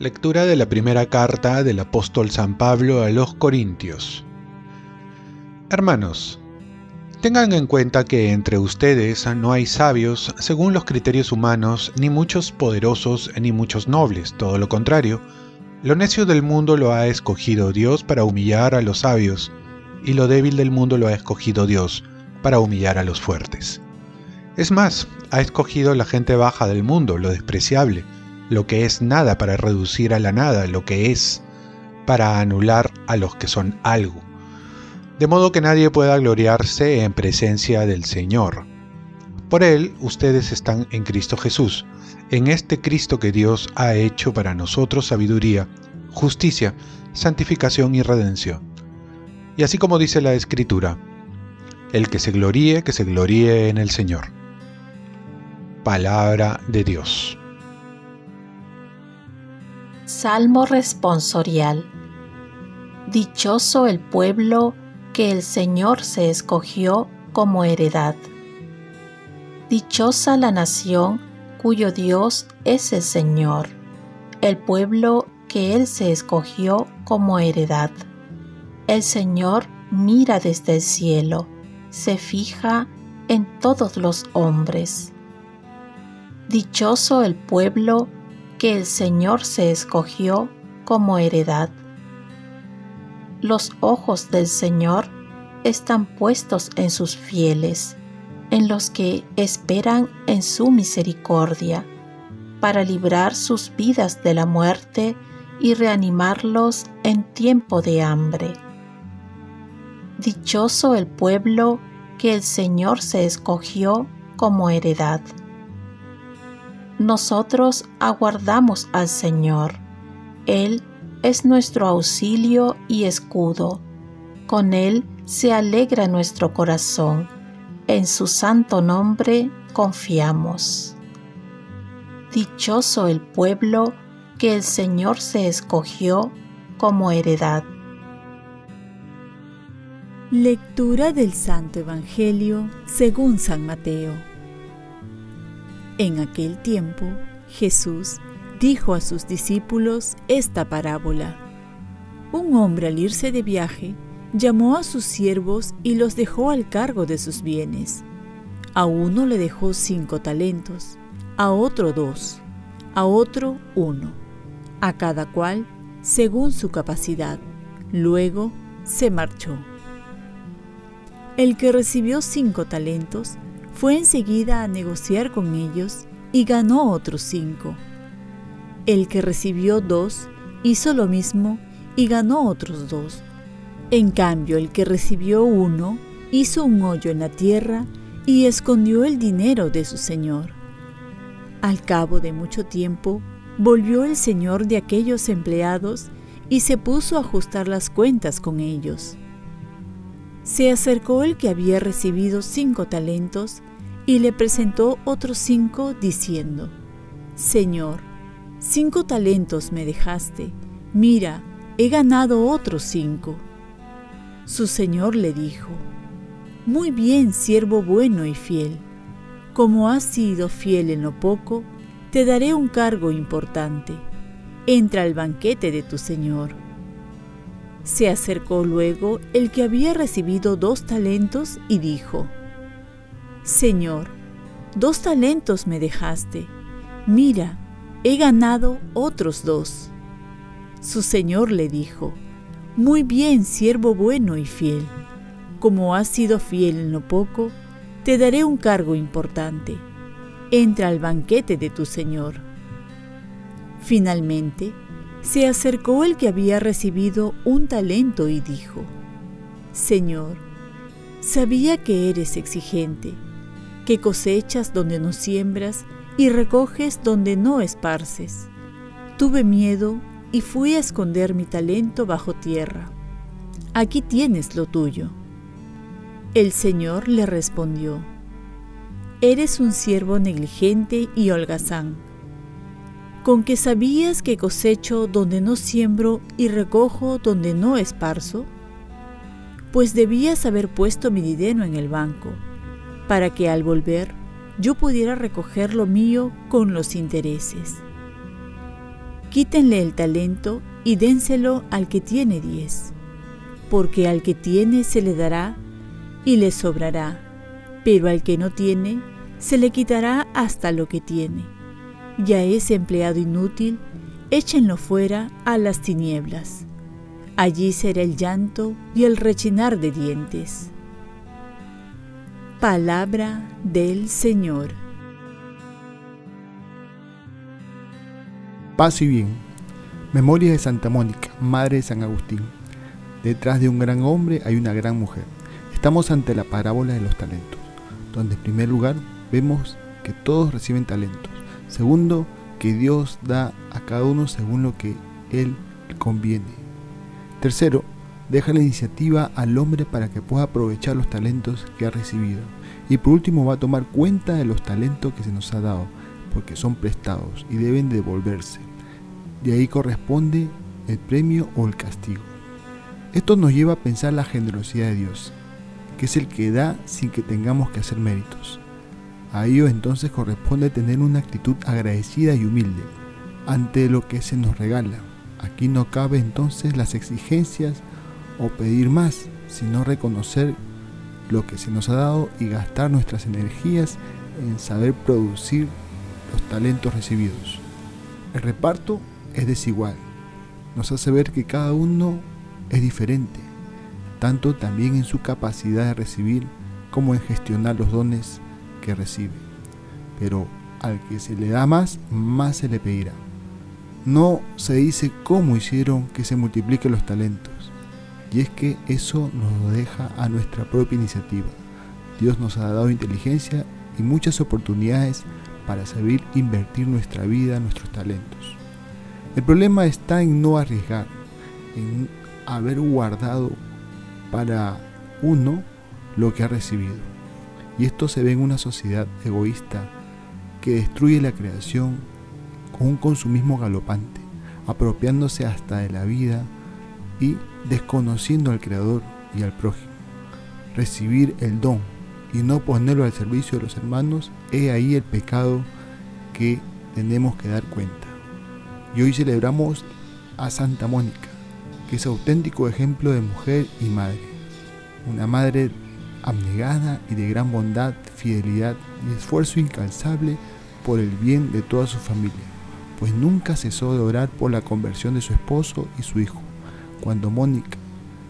Lectura de la primera carta del apóstol San Pablo a los Corintios. Hermanos, tengan en cuenta que entre ustedes no hay sabios según los criterios humanos, ni muchos poderosos, ni muchos nobles, todo lo contrario. Lo necio del mundo lo ha escogido Dios para humillar a los sabios, y lo débil del mundo lo ha escogido Dios para humillar a los fuertes. Es más, ha escogido la gente baja del mundo, lo despreciable, lo que es nada para reducir a la nada lo que es, para anular a los que son algo, de modo que nadie pueda gloriarse en presencia del Señor. Por Él ustedes están en Cristo Jesús, en este Cristo que Dios ha hecho para nosotros sabiduría, justicia, santificación y redención. Y así como dice la Escritura, el que se gloríe, que se gloríe en el Señor. Palabra de Dios. Salmo responsorial. Dichoso el pueblo que el Señor se escogió como heredad. Dichosa la nación cuyo Dios es el Señor, el pueblo que Él se escogió como heredad. El Señor mira desde el cielo, se fija en todos los hombres. Dichoso el pueblo que el Señor se escogió como heredad. Los ojos del Señor están puestos en sus fieles, en los que esperan en su misericordia, para librar sus vidas de la muerte y reanimarlos en tiempo de hambre. Dichoso el pueblo que el Señor se escogió como heredad nosotros aguardamos al Señor. Él es nuestro auxilio y escudo. Con Él se alegra nuestro corazón. En su santo nombre confiamos. Dichoso el pueblo que el Señor se escogió como heredad. Lectura del Santo Evangelio según San Mateo. En aquel tiempo, Jesús dijo a sus discípulos esta parábola. Un hombre al irse de viaje llamó a sus siervos y los dejó al cargo de sus bienes. A uno le dejó cinco talentos, a otro dos, a otro uno, a cada cual según su capacidad. Luego se marchó. El que recibió cinco talentos fue enseguida a negociar con ellos y ganó otros cinco. El que recibió dos hizo lo mismo y ganó otros dos. En cambio, el que recibió uno hizo un hoyo en la tierra y escondió el dinero de su señor. Al cabo de mucho tiempo, volvió el señor de aquellos empleados y se puso a ajustar las cuentas con ellos. Se acercó el que había recibido cinco talentos y le presentó otros cinco diciendo, Señor, cinco talentos me dejaste, mira, he ganado otros cinco. Su señor le dijo, Muy bien, siervo bueno y fiel, como has sido fiel en lo poco, te daré un cargo importante. Entra al banquete de tu señor. Se acercó luego el que había recibido dos talentos y dijo, Señor, dos talentos me dejaste. Mira, he ganado otros dos. Su señor le dijo, Muy bien, siervo bueno y fiel. Como has sido fiel en lo poco, te daré un cargo importante. Entra al banquete de tu señor. Finalmente, se acercó el que había recibido un talento y dijo, Señor, sabía que eres exigente que cosechas donde no siembras y recoges donde no esparces. Tuve miedo y fui a esconder mi talento bajo tierra. Aquí tienes lo tuyo. El Señor le respondió, Eres un siervo negligente y holgazán, con que sabías que cosecho donde no siembro y recojo donde no esparzo. pues debías haber puesto mi dinero en el banco, para que al volver yo pudiera recoger lo mío con los intereses. Quítenle el talento y dénselo al que tiene diez, porque al que tiene se le dará y le sobrará, pero al que no tiene se le quitará hasta lo que tiene. Y a ese empleado inútil, échenlo fuera a las tinieblas. Allí será el llanto y el rechinar de dientes. Palabra del Señor. Paz y bien. Memoria de Santa Mónica, Madre de San Agustín. Detrás de un gran hombre hay una gran mujer. Estamos ante la parábola de los talentos, donde en primer lugar vemos que todos reciben talentos. Segundo, que Dios da a cada uno según lo que Él conviene. Tercero, deja la iniciativa al hombre para que pueda aprovechar los talentos que ha recibido. Y por último va a tomar cuenta de los talentos que se nos ha dado, porque son prestados y deben devolverse. De ahí corresponde el premio o el castigo. Esto nos lleva a pensar la generosidad de Dios, que es el que da sin que tengamos que hacer méritos. A ello entonces corresponde tener una actitud agradecida y humilde ante lo que se nos regala. Aquí no cabe entonces las exigencias o pedir más, sino reconocer lo que se nos ha dado y gastar nuestras energías en saber producir los talentos recibidos. El reparto es desigual, nos hace ver que cada uno es diferente tanto también en su capacidad de recibir como en gestionar los dones que recibe. Pero al que se le da más, más se le pedirá. No se dice cómo hicieron que se multipliquen los talentos, y es que eso nos deja a nuestra propia iniciativa. Dios nos ha dado inteligencia y muchas oportunidades para saber invertir nuestra vida, nuestros talentos. El problema está en no arriesgar, en haber guardado para uno lo que ha recibido. Y esto se ve en una sociedad egoísta que destruye la creación con un consumismo galopante, apropiándose hasta de la vida y desconociendo al Creador y al prójimo. Recibir el don y no ponerlo al servicio de los hermanos es ahí el pecado que tenemos que dar cuenta. Y hoy celebramos a Santa Mónica, que es auténtico ejemplo de mujer y madre. Una madre abnegada y de gran bondad, fidelidad y esfuerzo incansable por el bien de toda su familia, pues nunca cesó de orar por la conversión de su esposo y su hijo. Cuando Mónica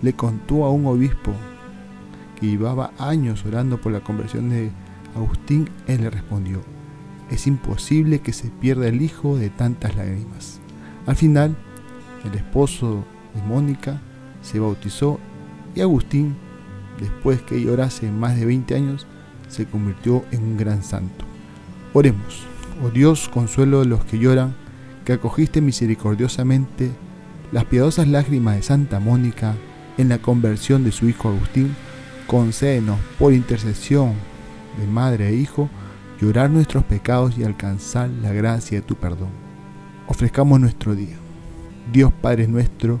le contó a un obispo que llevaba años orando por la conversión de Agustín, él le respondió, es imposible que se pierda el hijo de tantas lágrimas. Al final, el esposo de Mónica se bautizó y Agustín, después que llorase más de 20 años, se convirtió en un gran santo. Oremos, oh Dios, consuelo de los que lloran, que acogiste misericordiosamente las piadosas lágrimas de Santa Mónica en la conversión de su hijo Agustín, concédenos por intercesión de madre e hijo llorar nuestros pecados y alcanzar la gracia de tu perdón. Ofrezcamos nuestro día. Dios Padre nuestro,